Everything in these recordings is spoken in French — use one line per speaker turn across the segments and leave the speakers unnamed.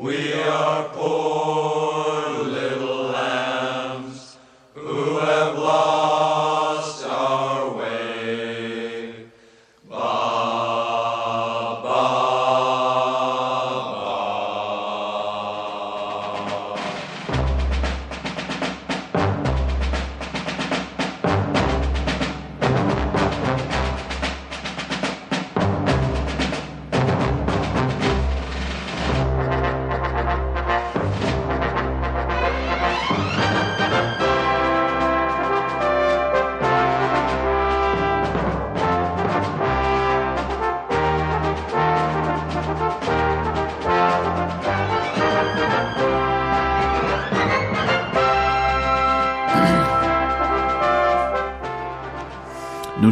Nous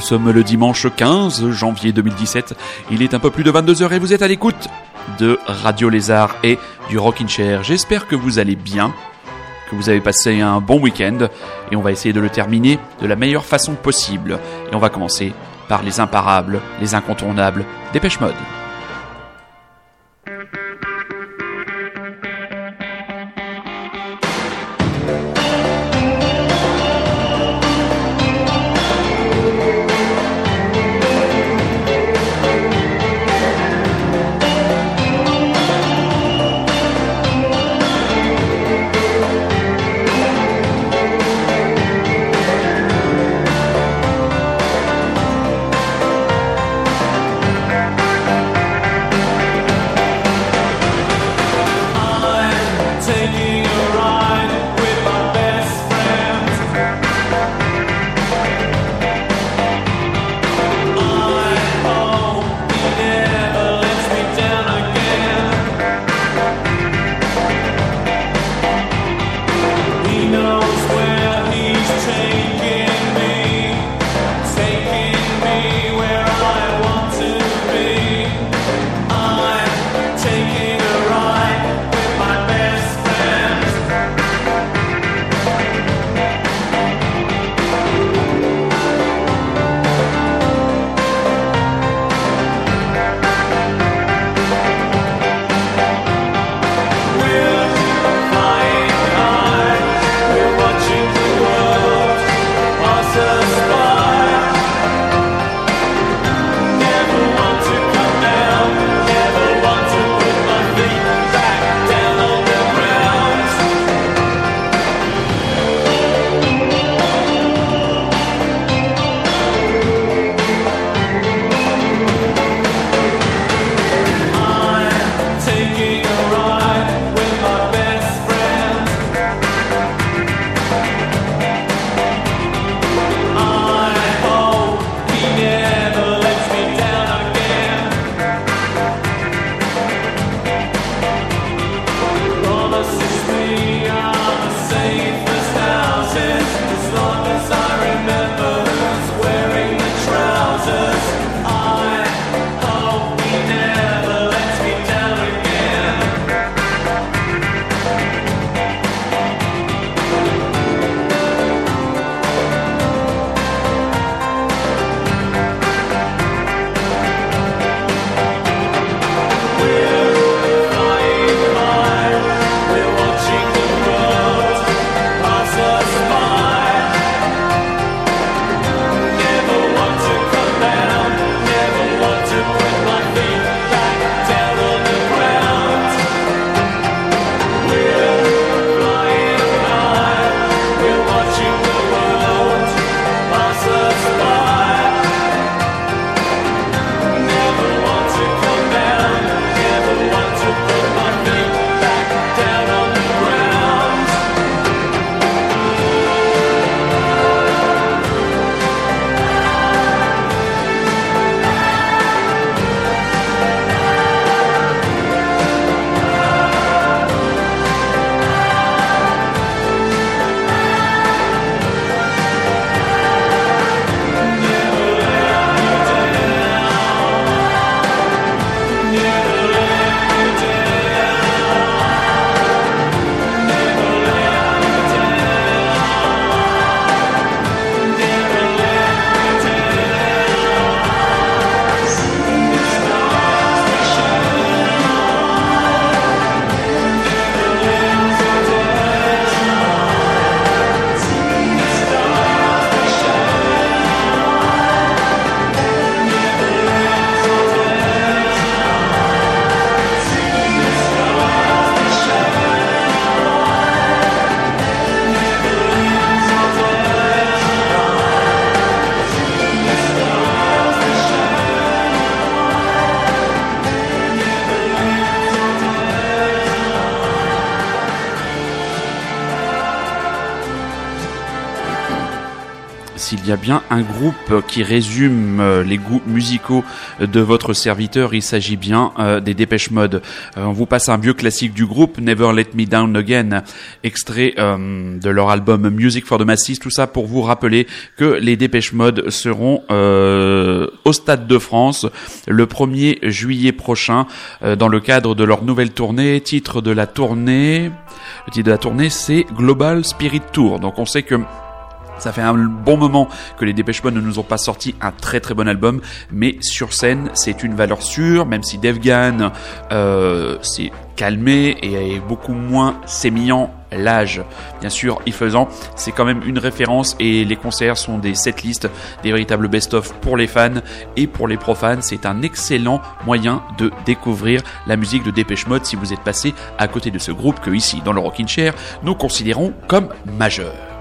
sommes le dimanche 15 janvier 2017. Il est un peu plus de 22h et vous êtes à l'écoute de Radio Lézard et du Rockin' Chair. J'espère que vous allez bien, que vous avez passé un bon week-end et on va essayer de le terminer de la meilleure façon possible. Et on va commencer par les imparables, les incontournables, Dépêche Mode. S'il y a bien un groupe qui résume euh, les goûts musicaux de votre serviteur, il s'agit bien euh, des Dépêche Mode. Euh, on vous passe un vieux classique du groupe, Never Let Me Down Again, extrait de leur album Music for the Masses, tout ça pour vous rappeler que les Dépêche Mode seront au Stade de France le 1er juillet prochain dans le cadre de leur nouvelle tournée, titre de la tournée, le titre de la tournée c'est Global Spirit Tour. Donc on sait que ça fait un bon moment que les Dépêche Mode ne nous ont pas sorti un très très bon album, mais sur scène c'est une valeur sûre, même si Devgan euh, s'est calmé et est beaucoup moins sémillant l'âge, bien sûr, y faisant, c'est quand même une référence et les concerts sont des setlists, des véritables best-of pour les fans et pour les profanes. C'est un excellent moyen de découvrir la musique de Dépêche Mode si vous êtes passé à côté de ce groupe que ici, dans le Rockin' Chair, nous considérons comme majeur.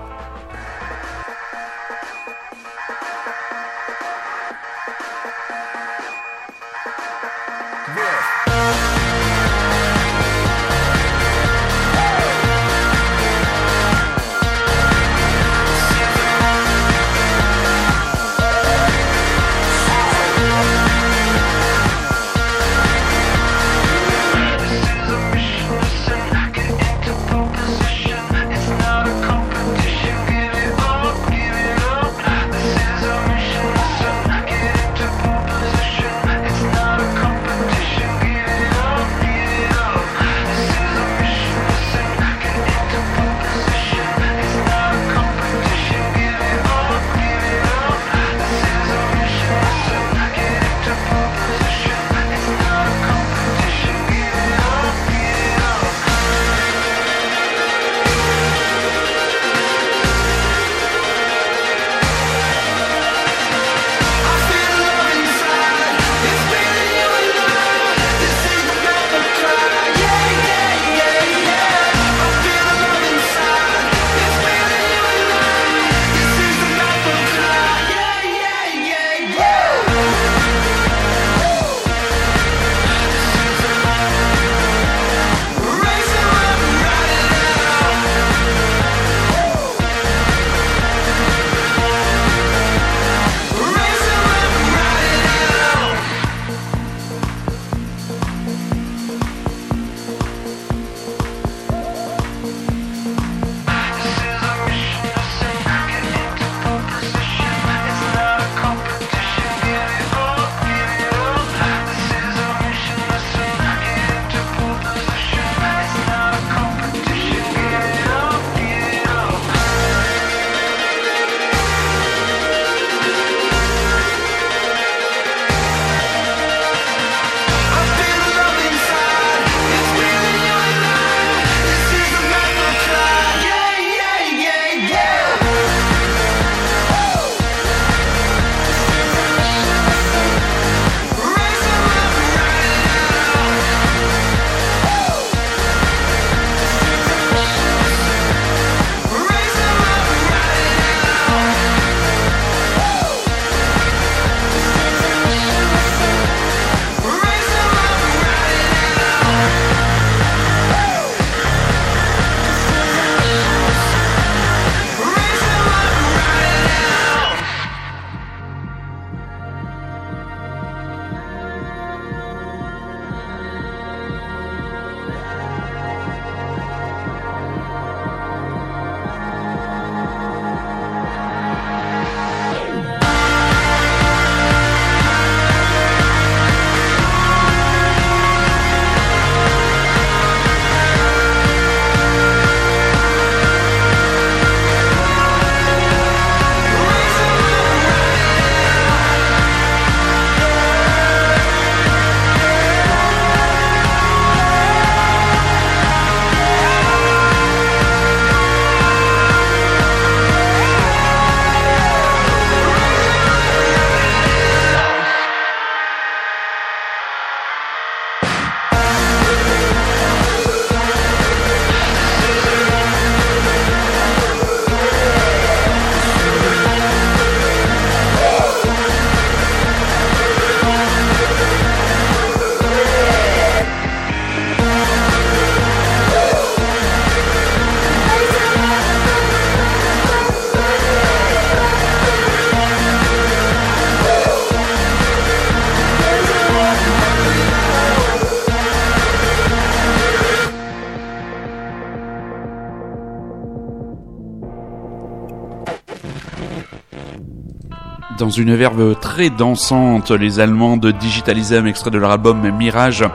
Une verve très dansante, les Allemands de Digitalism, extrait de leur album Mirage,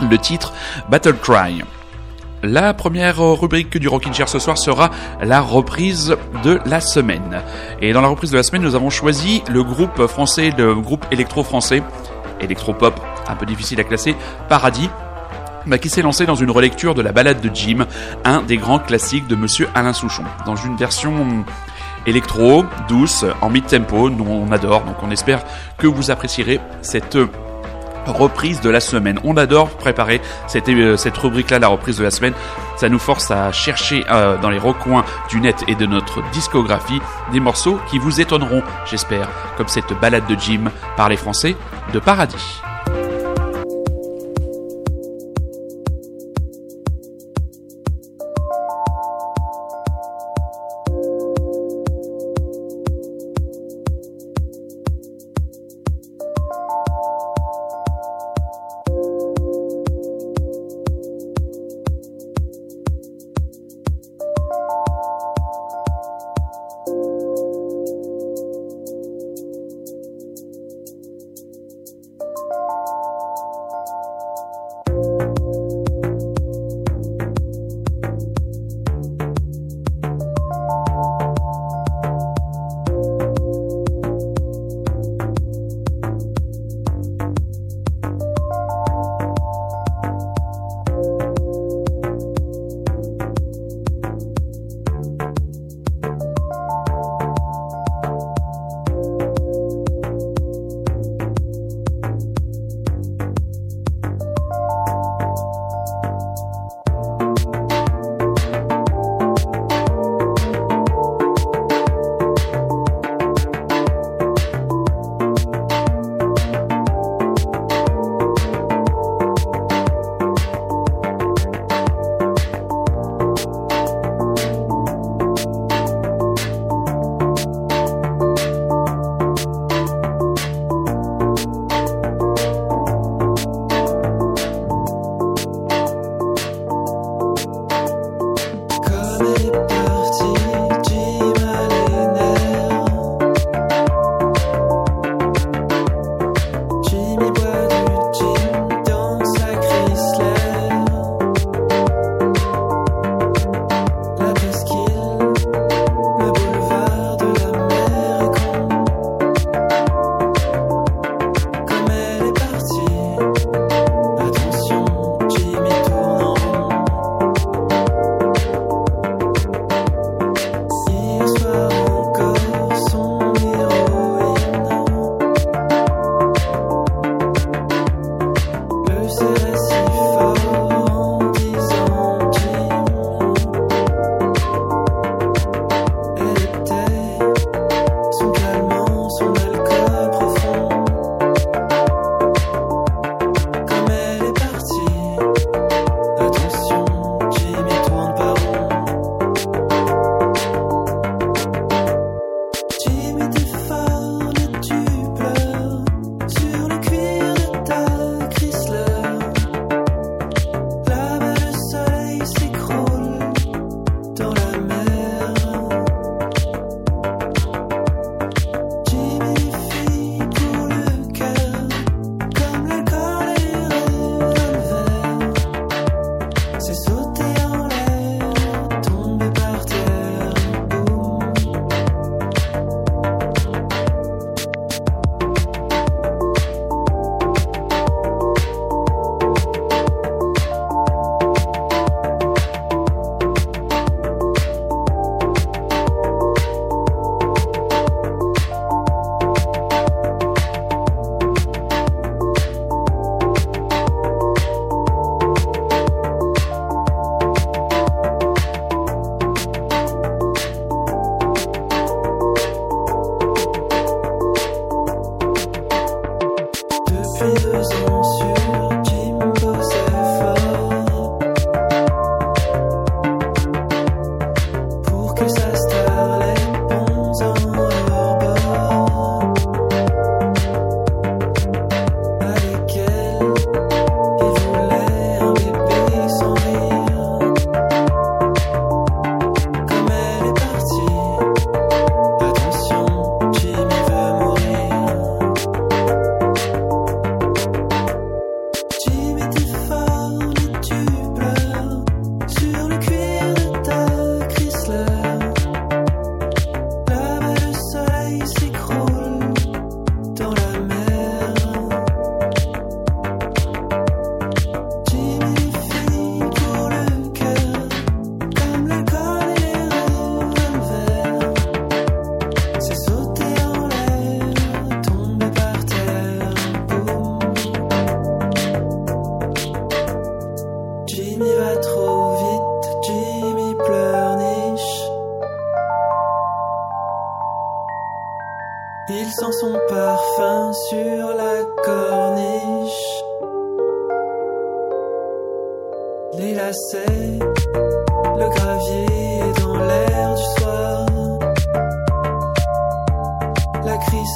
le titre Battle Cry. La première rubrique du Rockin' Chair ce soir sera la reprise de la semaine. Et dans la reprise de la semaine, nous avons choisi le groupe français, le groupe électro français, électro-pop, un peu difficile à classer, Paradis, bah, qui s'est lancé dans une relecture de la balade de Jim, un des grands classiques de Monsieur Alain Souchon, dans une version électro, douce, en mid-tempo, nous on adore, donc on espère que vous apprécierez cette reprise de la semaine. On adore préparer cette, euh, rubrique-là, la reprise de la semaine. Ça nous force à chercher euh, dans les recoins du net et de notre discographie des morceaux qui vous étonneront, j'espère, comme cette balade de Jim par les Français de Paradis.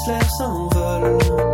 laisse s'envole.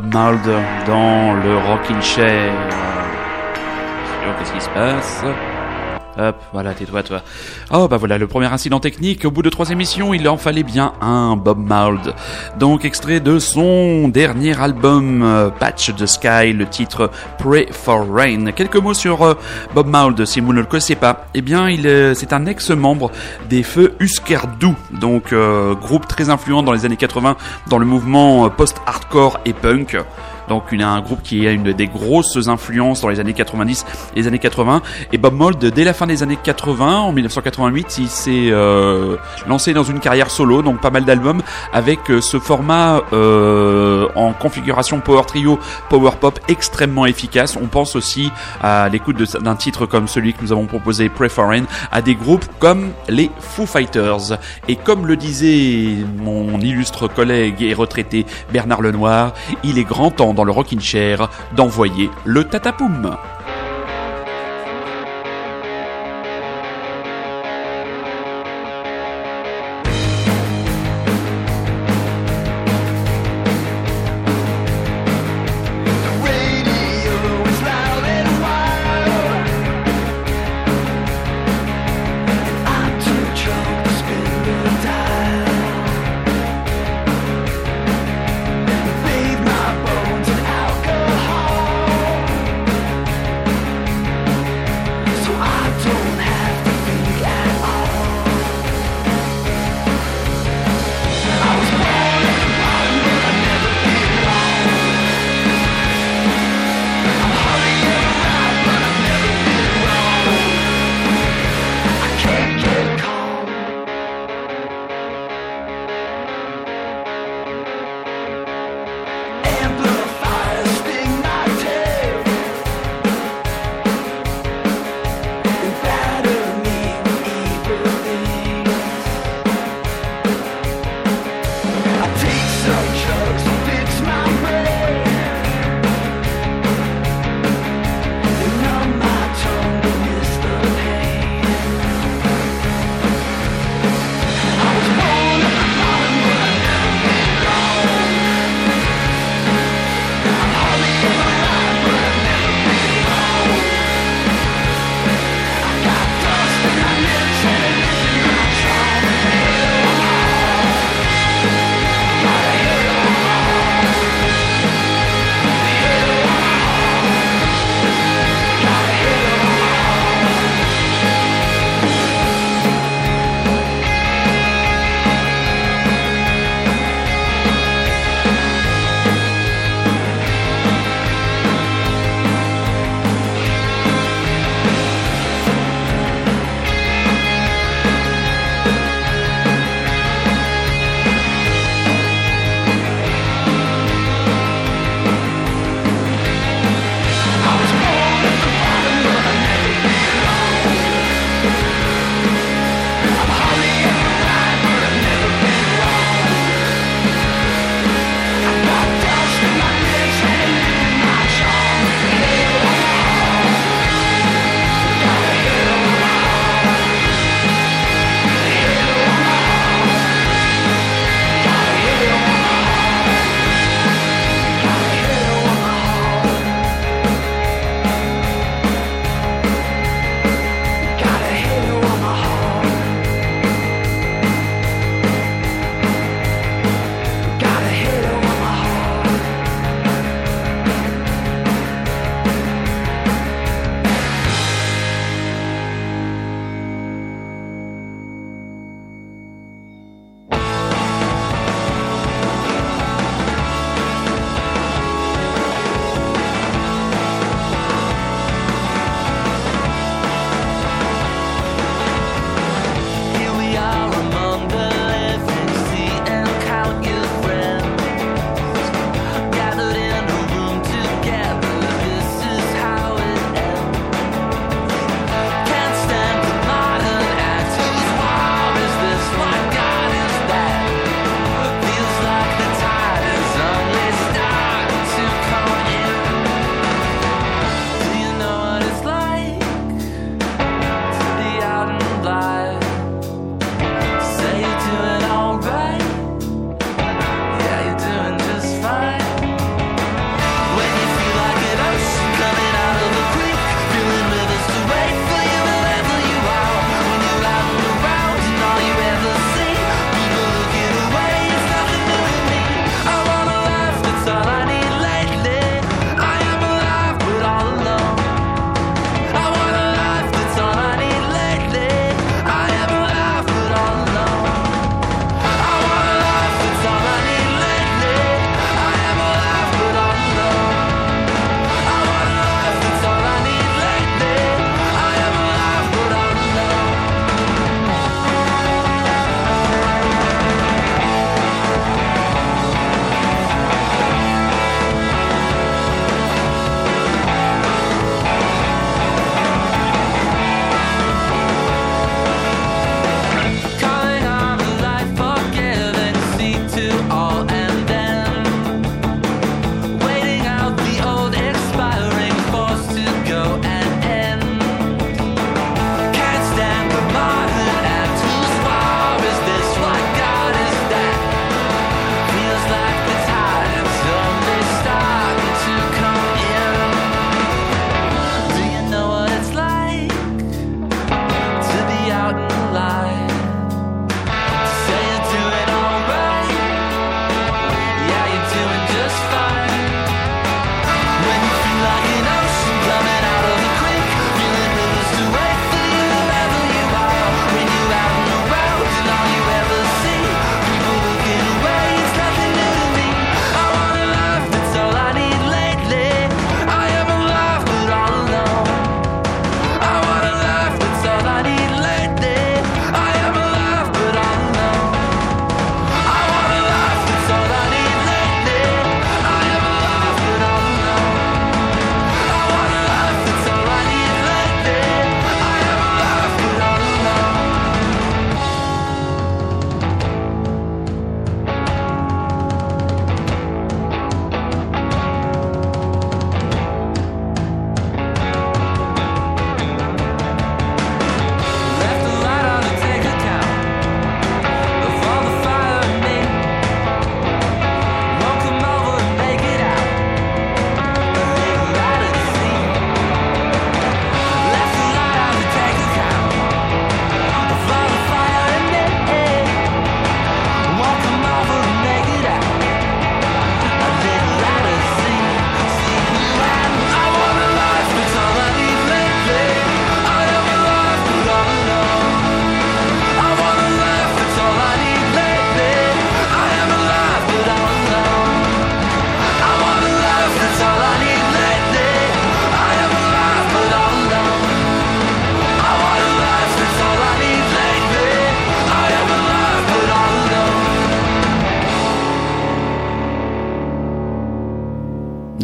Bob dans le Rockin' Chair. Qu'est-ce qui se passe
Hop, voilà, tais-toi, toi. Oh, bah voilà, le premier incident technique. Au bout de trois émissions, il en fallait bien un, Bob Mould. Donc, extrait de son dernier album, euh, Patch the Sky, le titre Pray for Rain. Quelques mots sur euh, Bob Mould, si vous ne le connaissez pas. Eh bien, il c'est un ex-membre des Feux Husker Du, donc euh, groupe très influent dans les années 80 dans le mouvement post-hardcore et punk. Donc a un groupe qui a une des grosses influences dans les années 90 et les années 80. Et Bob Mould, dès la fin des années 80, en 1988, il s'est euh, lancé dans une carrière solo, donc pas mal d'albums avec euh, ce format euh, en configuration power trio, power pop extrêmement efficace. On pense aussi à l'écoute d'un titre comme celui que nous avons proposé, Preferring, à des groupes comme les Foo Fighters. Et comme le disait mon illustre collègue et retraité Bernard Lenoir, il est grand temps dans le rocking chair d'envoyer le tatapoum.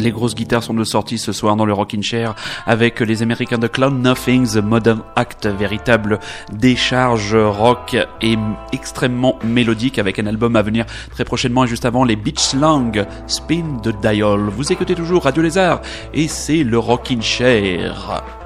Les grosses guitares sont de sortie ce soir dans le Rockin' Chair avec les Américains de Cloud Nothing, The Modern Act, véritable décharge rock et extrêmement mélodique avec un album à venir très prochainement et juste avant les Beach Slang, Spin the Dial. Vous écoutez toujours Radio Lézard et c'est le Rockin' Chair.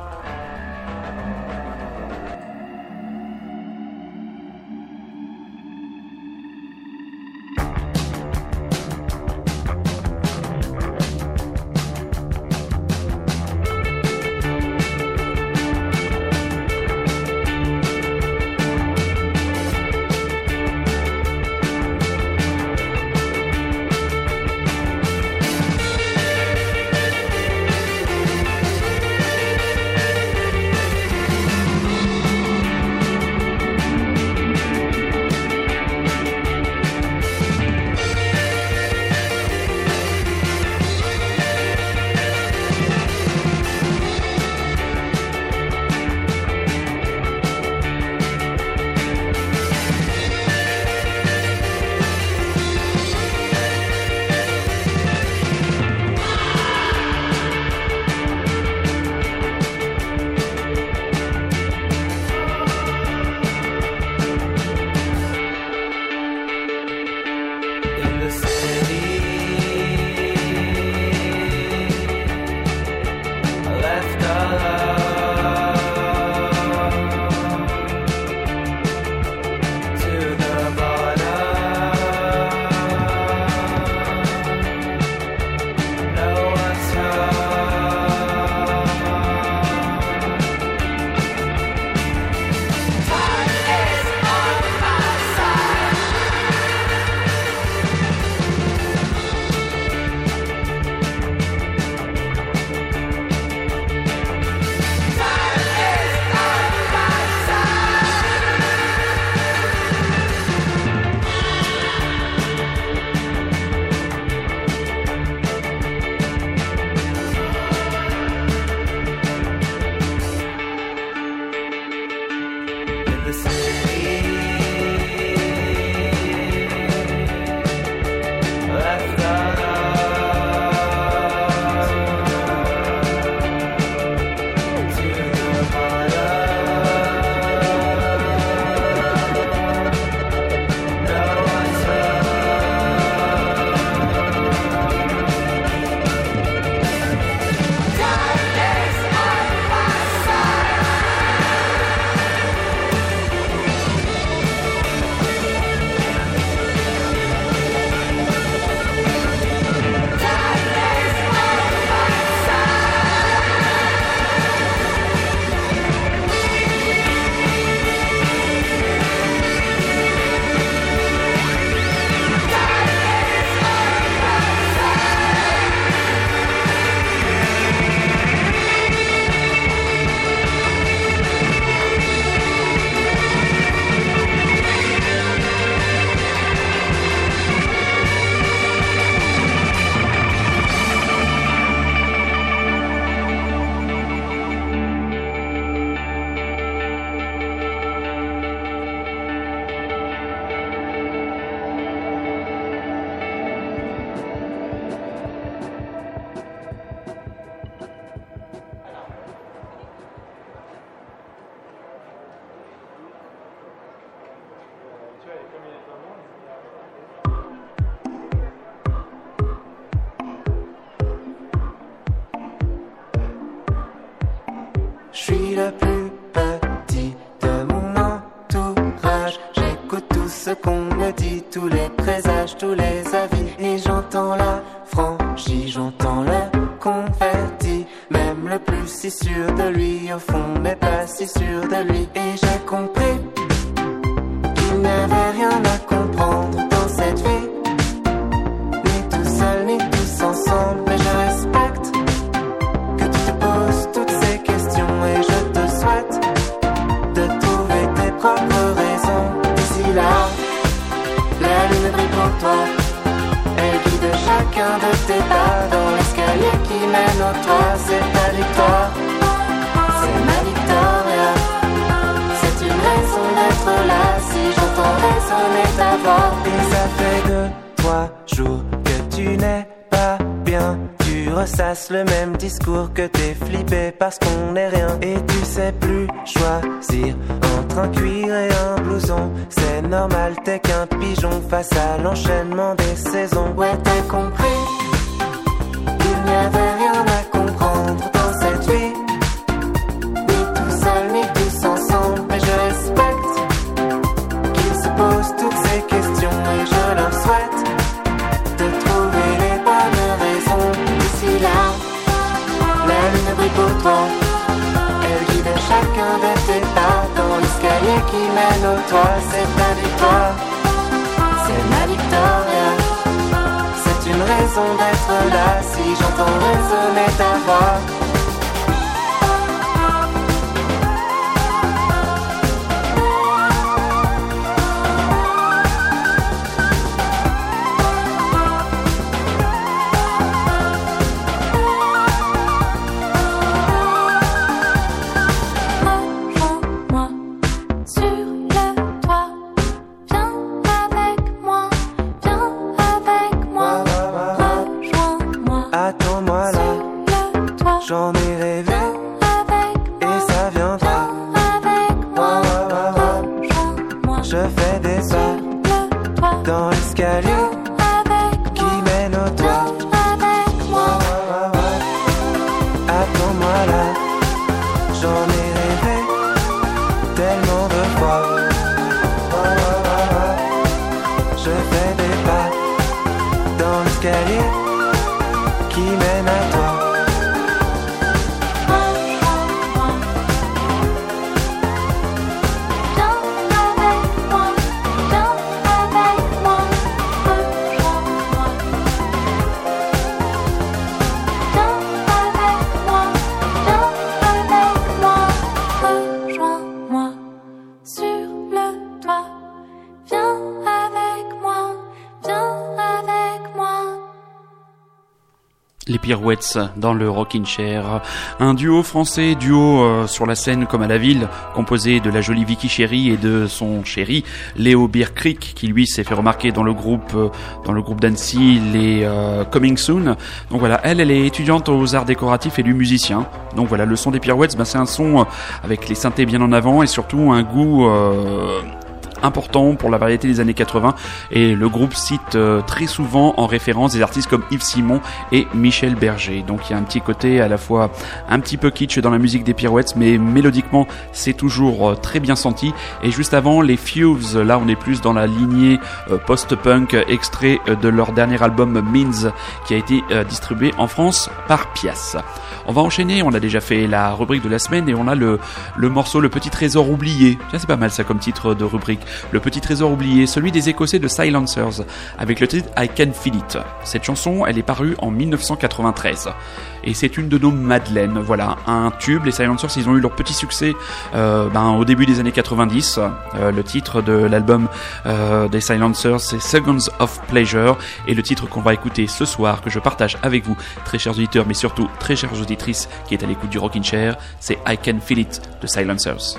je suis le plus petit de mon entourage. J'écoute tout ce qu'on me dit, tous les présages, tous les avis. Et j'entends la franchie, j'entends
le
converti.
Même le
plus si sûr de lui, au fond, mais pas
si sûr de
lui. Pirouettes dans le Rockin' Chair. Un duo français, duo euh, sur la scène comme à la ville, composé de la jolie Vicky Chéri et de son chéri Léo Bierkrieg, qui lui s'est fait remarquer dans le groupe euh, dans le groupe d'Annecy, les euh, Coming Soon. Donc voilà, elle, elle est étudiante aux arts décoratifs et du musicien. Donc voilà, le son des Pirouettes, ben, c'est un son avec les synthés bien en avant et surtout un goût important pour la variété des années 80 et le groupe cite euh, très souvent en référence des artistes comme Yves Simon et Michel Berger. Donc il y a un petit côté à la fois un petit peu kitsch dans la musique des Pirouettes mais mélodiquement c'est toujours euh, très bien senti et juste avant les Fuse là on est plus dans la lignée euh, post-punk extrait de leur dernier album Means qui a été distribué en France par Pias. On va enchaîner, on a déjà fait la rubrique de la semaine et on a le, le morceau Le Petit Trésor Oublié. Tiens, c'est pas mal ça comme titre de rubrique. Le Petit Trésor Oublié, celui des Écossais de Silencers, avec le titre I Can Feel It. Cette chanson, elle est parue en 1993. Et c'est une de nos Madeleines, voilà, un tube. Les Silencers, ils ont eu leur petit succès euh, ben, au début des années 90. Euh, le titre de l'album euh, des Silencers, c'est Seconds of Pleasure. Et le titre qu'on va écouter ce soir, que je partage avec vous, très chers auditeurs, mais surtout très chères auditrices, qui est à l'écoute du Rockin' Chair, c'est I Can Feel It de Silencers.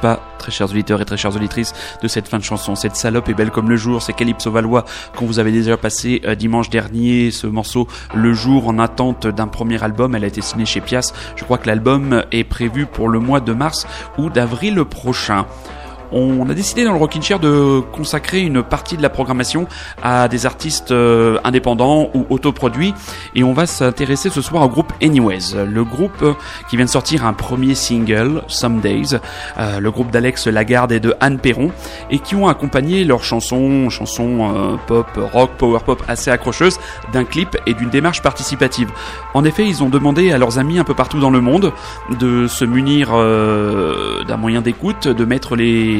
Pas, très chers auditeurs et très chères auditrices, de cette fin de chanson. Cette salope est belle comme le jour, c'est Calypso Valois qu'on vous avait déjà passé euh, dimanche dernier, ce morceau Le Jour en attente d'un premier album. Elle a été signée chez Pias. Je crois que l'album est prévu pour le mois de mars ou d'avril prochain on a décidé dans le Rockin' Chair de consacrer une partie de la programmation à des artistes euh, indépendants ou autoproduits. Et on va s'intéresser ce soir au groupe Anyways, le groupe euh, qui vient de sortir un premier single, Some Days, euh, le groupe d'Alex Lagarde et de Anne Perron et qui ont accompagné leurs chansons, chansons pop, rock, power pop assez accrocheuses d'un clip et d'une démarche participative. En effet, ils ont demandé à leurs amis un peu partout dans le monde de se munir d'un moyen d'écoute, de mettre les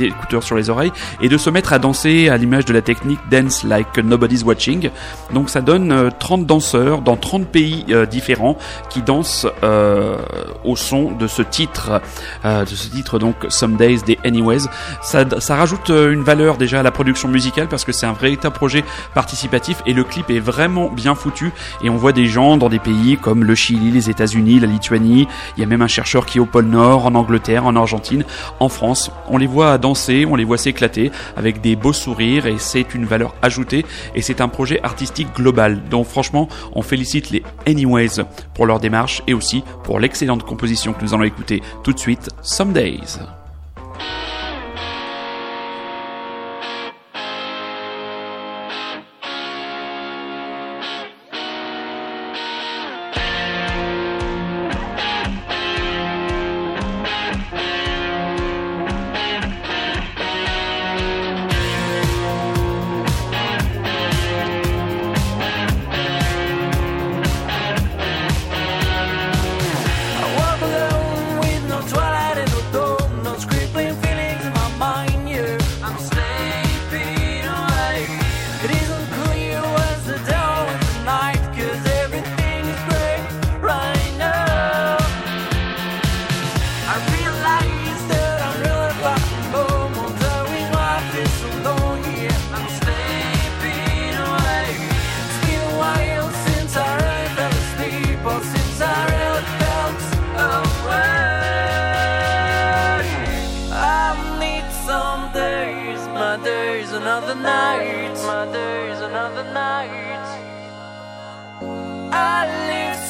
écouteurs sur les oreilles et de se mettre à danser à l'image de la technique Dance Like Nobody's Watching. Donc ça donne 30 euh, danseurs dans 30 pays euh, différents qui dansent euh, au son de ce titre, de ce titre donc Some Days des Anyways. Ça, ça rajoute une valeur déjà à la production musicale parce que c'est un véritable projet participatif et le clip est vraiment bien foutu et on voit des gens dans des pays comme le Chili, les États-Unis, la Lituanie. Il y a même un chercheur qui est au pôle Nord, en Angleterre, en Argentine, en France on les voit danser, on les voit s'éclater avec des beaux sourires et c'est une valeur ajoutée et c'est un projet artistique global. Donc franchement, on félicite les Anyways pour leur démarche et aussi pour l'excellente composition que nous allons écouter tout de suite, Some Days.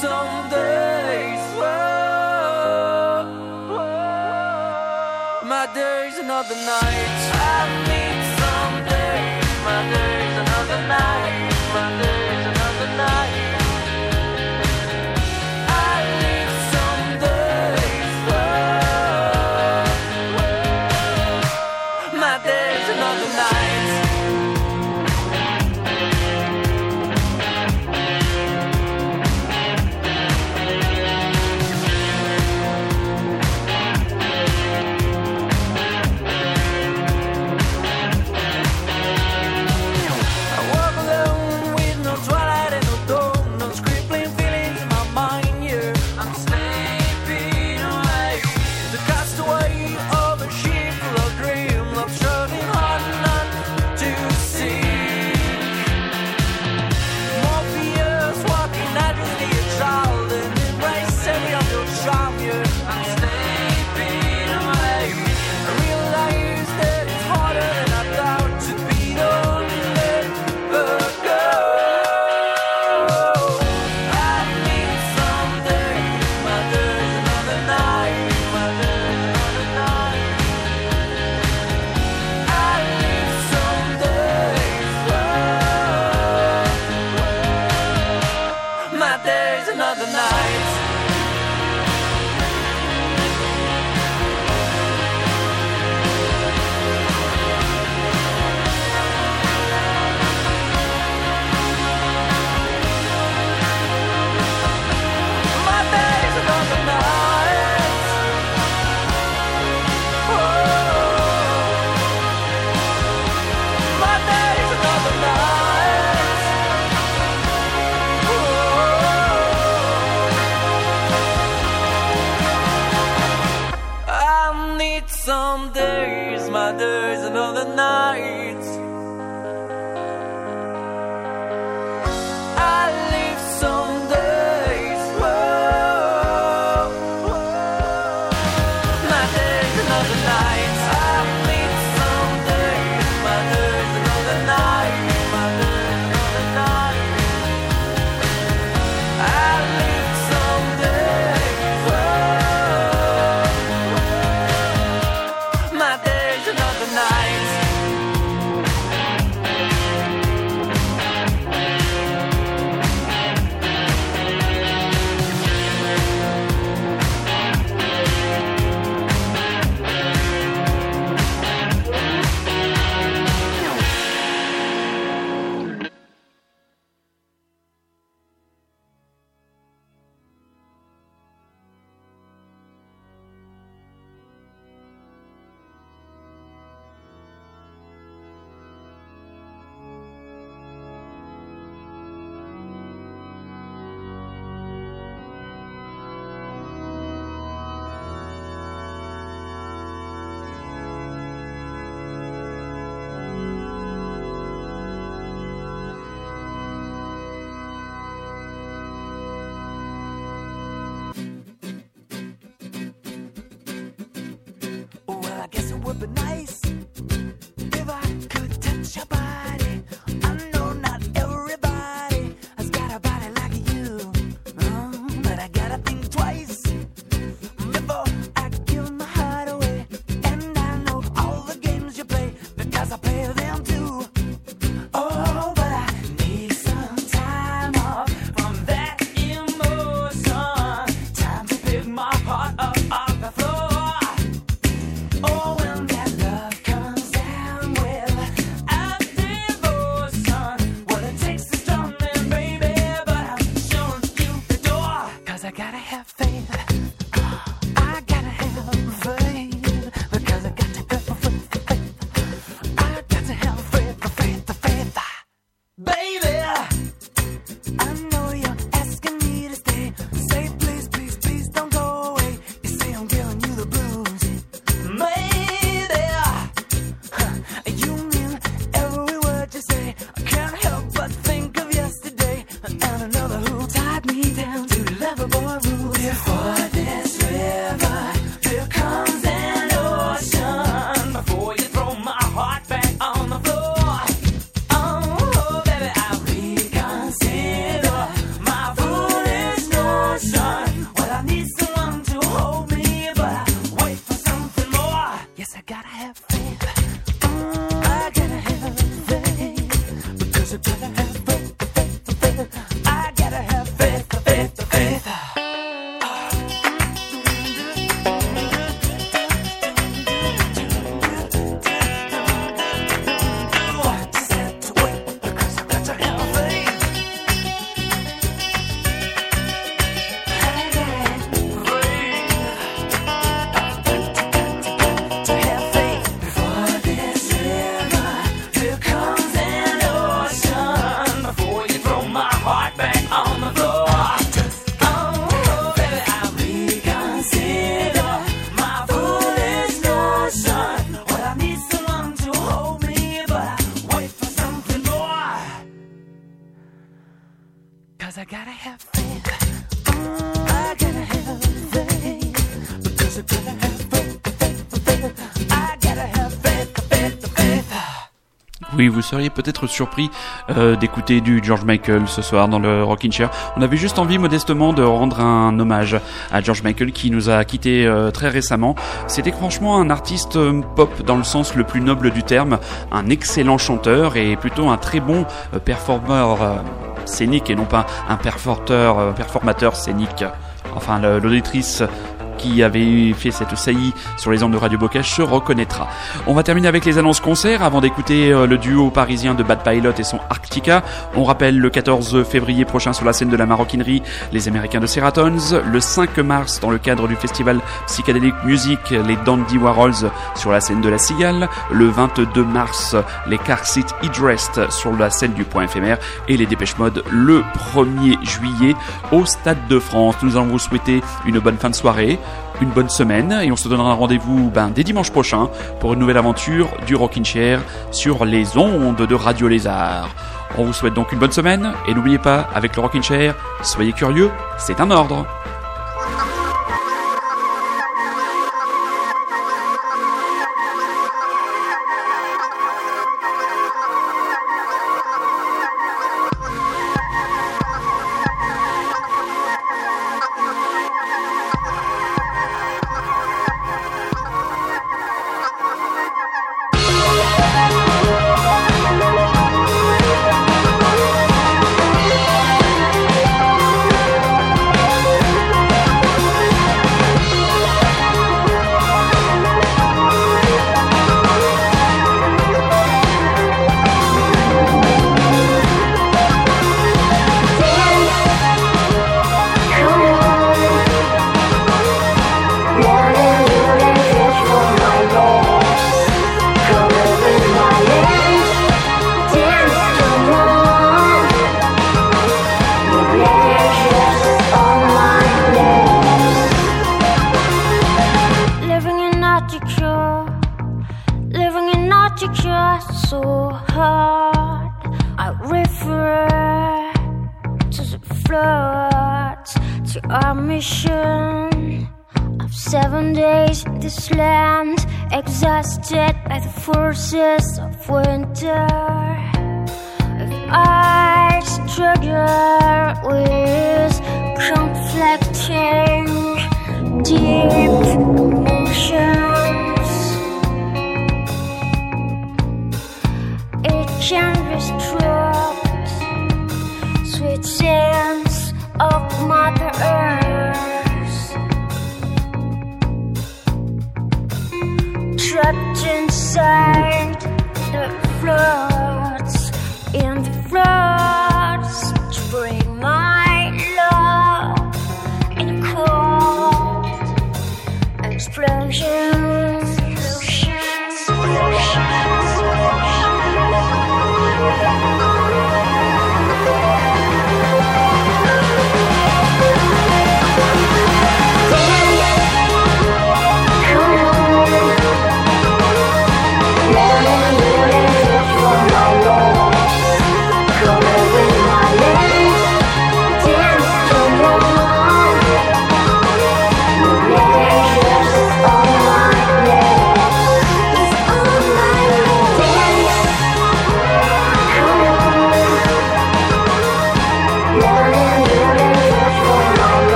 some days. Whoa, whoa. My days and other
nights. I'm seriez peut-être surpris euh, d'écouter du George Michael ce soir dans le Rockin' Chair. On avait juste envie modestement de rendre un hommage à George Michael qui nous a quittés euh, très récemment. C'était franchement un artiste euh, pop dans le sens le plus noble du terme, un excellent chanteur et plutôt un très bon performeur scénique et non pas un perforteur, performateur scénique. Enfin, l'auditrice qui avait fait cette saillie sur les ondes de Radio Bocage se reconnaîtra. On va terminer avec les annonces concerts avant d'écouter euh, le duo parisien de Bad Pilot et son Arctica. On rappelle le 14 février prochain sur la scène de la maroquinerie les Américains de Seratons, le 5 mars dans le cadre du festival Psychedelic Music les Dandy Warhols sur la scène de la Cigale, le 22 mars les Car Seat Idrest sur la scène du Point éphémère et les Dépêche Mode le 1er juillet au Stade de France. Nous allons vous souhaiter une bonne fin de soirée, une bonne semaine et on se donnera rendez-vous ben, dès dimanche prochain pour une nouvelle aventure du Rockin' Chair sur les ondes de Radio Lézard. On vous souhaite donc une bonne semaine et n'oubliez pas, avec le Rockin' Chair, soyez curieux, c'est un ordre.